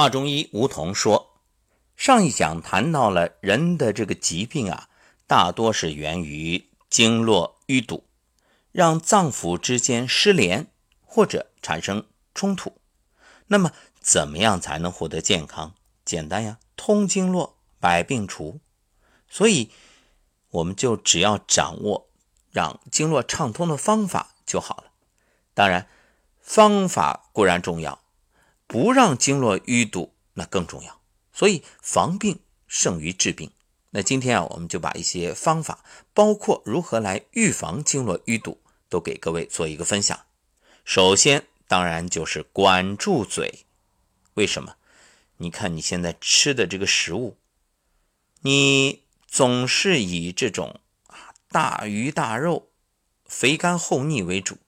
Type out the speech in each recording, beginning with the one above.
华中医吴桐说，上一讲谈到了人的这个疾病啊，大多是源于经络淤堵，让脏腑之间失联或者产生冲突。那么，怎么样才能获得健康？简单呀，通经络，百病除。所以，我们就只要掌握让经络畅通的方法就好了。当然，方法固然重要。不让经络淤堵，那更重要。所以防病胜于治病。那今天啊，我们就把一些方法，包括如何来预防经络淤堵，都给各位做一个分享。首先，当然就是管住嘴。为什么？你看你现在吃的这个食物，你总是以这种啊大鱼大肉、肥甘厚腻为主，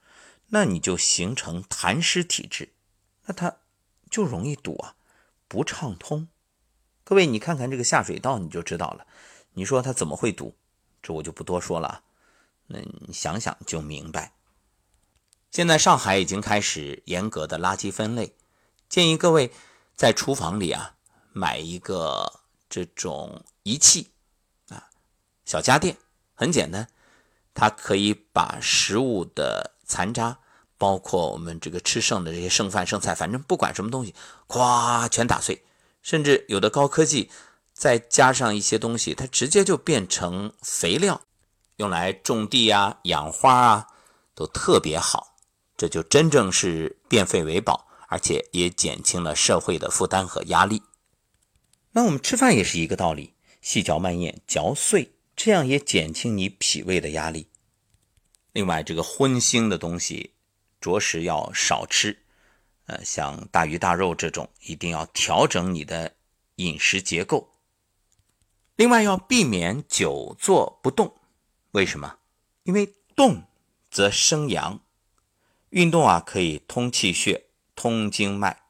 那你就形成痰湿体质。那它。就容易堵啊，不畅通。各位，你看看这个下水道，你就知道了。你说它怎么会堵？这我就不多说了。那你想想就明白。现在上海已经开始严格的垃圾分类，建议各位在厨房里啊买一个这种仪器啊，小家电，很简单，它可以把食物的残渣。包括我们这个吃剩的这些剩饭剩菜，反正不管什么东西，咵全打碎，甚至有的高科技再加上一些东西，它直接就变成肥料，用来种地啊、养花啊，都特别好。这就真正是变废为宝，而且也减轻了社会的负担和压力。那我们吃饭也是一个道理，细嚼慢咽，嚼碎，这样也减轻你脾胃的压力。另外，这个荤腥的东西。着实要少吃，呃，像大鱼大肉这种，一定要调整你的饮食结构。另外要避免久坐不动，为什么？因为动则生阳，运动啊可以通气血、通经脉。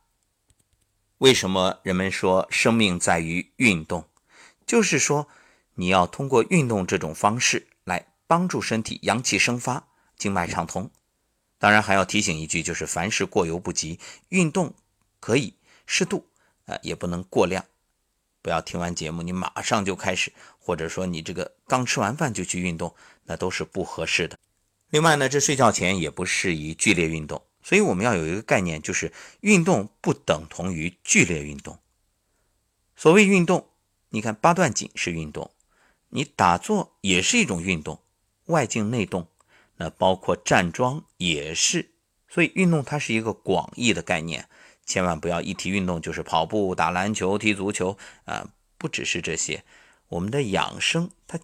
为什么人们说生命在于运动？就是说你要通过运动这种方式来帮助身体阳气生发、经脉畅通。当然还要提醒一句，就是凡事过犹不及，运动可以适度，呃，也不能过量。不要听完节目你马上就开始，或者说你这个刚吃完饭就去运动，那都是不合适的。另外呢，这睡觉前也不适宜剧烈运动。所以我们要有一个概念，就是运动不等同于剧烈运动。所谓运动，你看八段锦是运动，你打坐也是一种运动，外静内动。那包括站桩也是，所以运动它是一个广义的概念，千万不要一提运动就是跑步、打篮球、踢足球啊，不只是这些，我们的养生它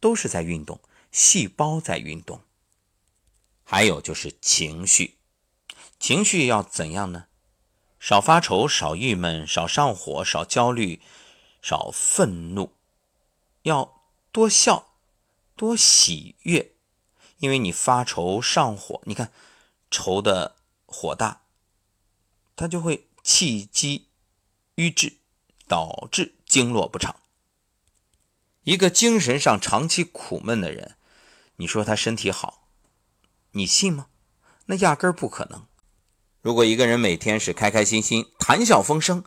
都是在运动，细胞在运动。还有就是情绪，情绪要怎样呢？少发愁，少郁闷，少上火，少焦虑，少愤怒，要多笑，多喜悦。因为你发愁上火，你看愁的火大，它就会气机瘀滞，导致经络不畅。一个精神上长期苦闷的人，你说他身体好，你信吗？那压根儿不可能。如果一个人每天是开开心心、谈笑风生，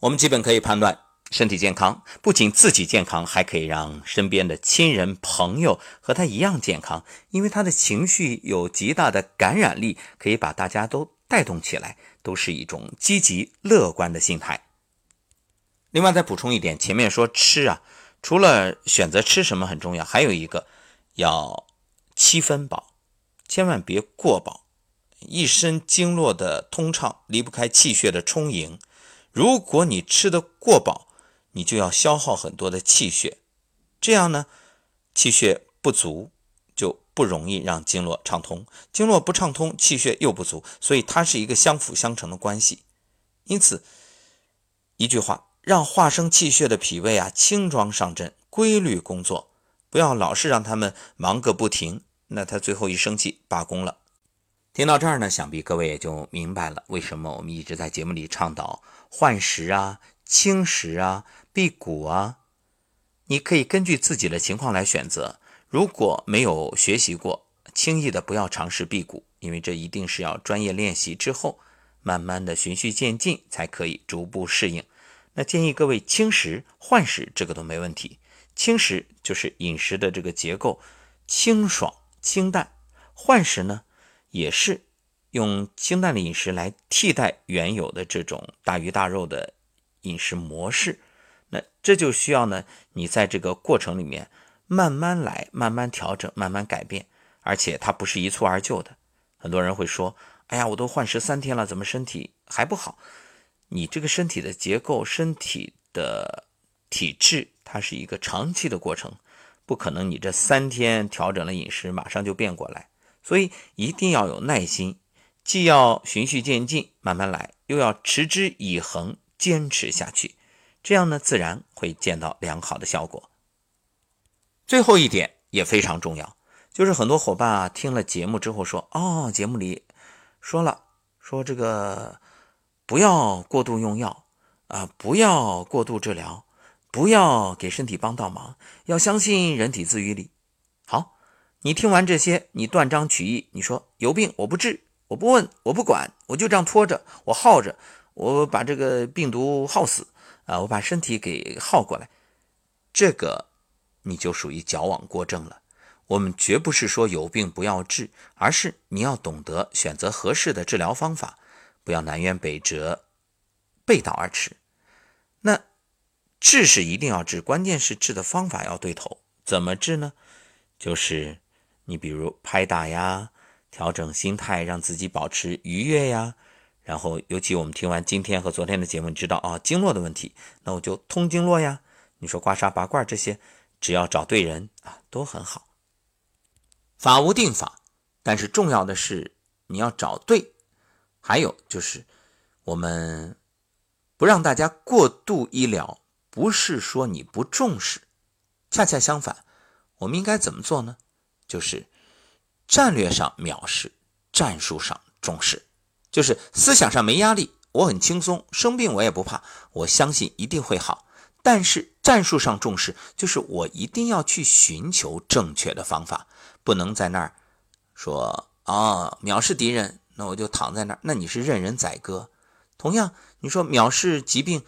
我们基本可以判断。身体健康，不仅自己健康，还可以让身边的亲人朋友和他一样健康，因为他的情绪有极大的感染力，可以把大家都带动起来，都是一种积极乐观的心态。另外再补充一点，前面说吃啊，除了选择吃什么很重要，还有一个要七分饱，千万别过饱。一身经络的通畅离不开气血的充盈，如果你吃的过饱，你就要消耗很多的气血，这样呢，气血不足就不容易让经络畅通，经络不畅通，气血又不足，所以它是一个相辅相成的关系。因此，一句话，让化生气血的脾胃啊轻装上阵，规律工作，不要老是让他们忙个不停，那他最后一生气罢工了。听到这儿呢，想必各位也就明白了，为什么我们一直在节目里倡导换食啊、轻食啊。辟谷啊，你可以根据自己的情况来选择。如果没有学习过，轻易的不要尝试辟谷，因为这一定是要专业练习之后慢慢的循序渐进，才可以逐步适应。那建议各位轻食换食，这个都没问题。轻食就是饮食的这个结构清爽清淡，换食呢也是用清淡的饮食来替代原有的这种大鱼大肉的饮食模式。那这就需要呢你在这个过程里面慢慢来，慢慢调整，慢慢改变，而且它不是一蹴而就的。很多人会说：“哎呀，我都换食三天了，怎么身体还不好？”你这个身体的结构、身体的体质，它是一个长期的过程，不可能你这三天调整了饮食，马上就变过来。所以一定要有耐心，既要循序渐进，慢慢来，又要持之以恒，坚持下去，这样呢，自然会见到良好的效果。最后一点也非常重要，就是很多伙伴啊，听了节目之后说：“哦，节目里说了，说这个。”不要过度用药啊！不要过度治疗，不要给身体帮倒忙，要相信人体自愈力。好，你听完这些，你断章取义，你说有病我不治，我不问，我不管，我就这样拖着，我耗着，我把这个病毒耗死啊！我把身体给耗过来，这个你就属于矫枉过正了。我们绝不是说有病不要治，而是你要懂得选择合适的治疗方法。不要南辕北辙，背道而驰。那治是一定要治，关键是治的方法要对头。怎么治呢？就是你比如拍打呀，调整心态，让自己保持愉悦呀。然后，尤其我们听完今天和昨天的节目，你知道啊，经络的问题，那我就通经络呀。你说刮痧拔罐这些，只要找对人啊，都很好。法无定法，但是重要的是你要找对。还有就是，我们不让大家过度医疗，不是说你不重视，恰恰相反，我们应该怎么做呢？就是战略上藐视，战术上重视，就是思想上没压力，我很轻松，生病我也不怕，我相信一定会好。但是战术上重视，就是我一定要去寻求正确的方法，不能在那儿说啊藐视敌人。那我就躺在那儿，那你是任人宰割。同样，你说藐视疾病，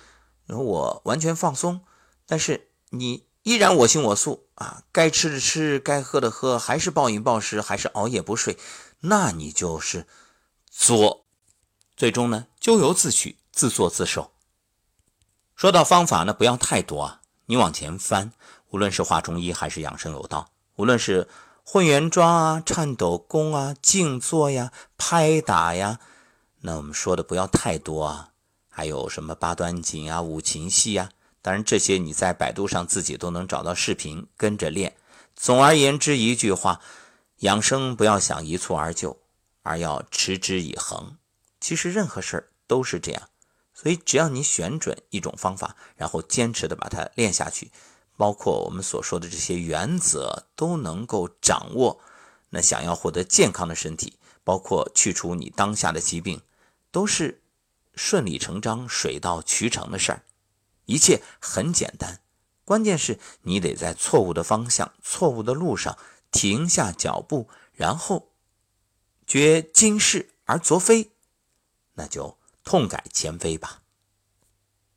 然后我完全放松，但是你依然我行我素啊，该吃的吃，该喝的喝，还是暴饮暴食，还是熬夜不睡，那你就是作，最终呢咎由自取，自作自受。说到方法呢，不要太多啊，你往前翻，无论是画中医还是养生有道，无论是。混元桩啊，颤抖功啊，静坐呀，拍打呀，那我们说的不要太多啊。还有什么八段锦啊，五禽戏呀？当然这些你在百度上自己都能找到视频，跟着练。总而言之，一句话，养生不要想一蹴而就，而要持之以恒。其实任何事儿都是这样，所以只要你选准一种方法，然后坚持的把它练下去。包括我们所说的这些原则都能够掌握，那想要获得健康的身体，包括去除你当下的疾病，都是顺理成章、水到渠成的事儿。一切很简单，关键是你得在错误的方向、错误的路上停下脚步，然后觉今是而昨非，那就痛改前非吧。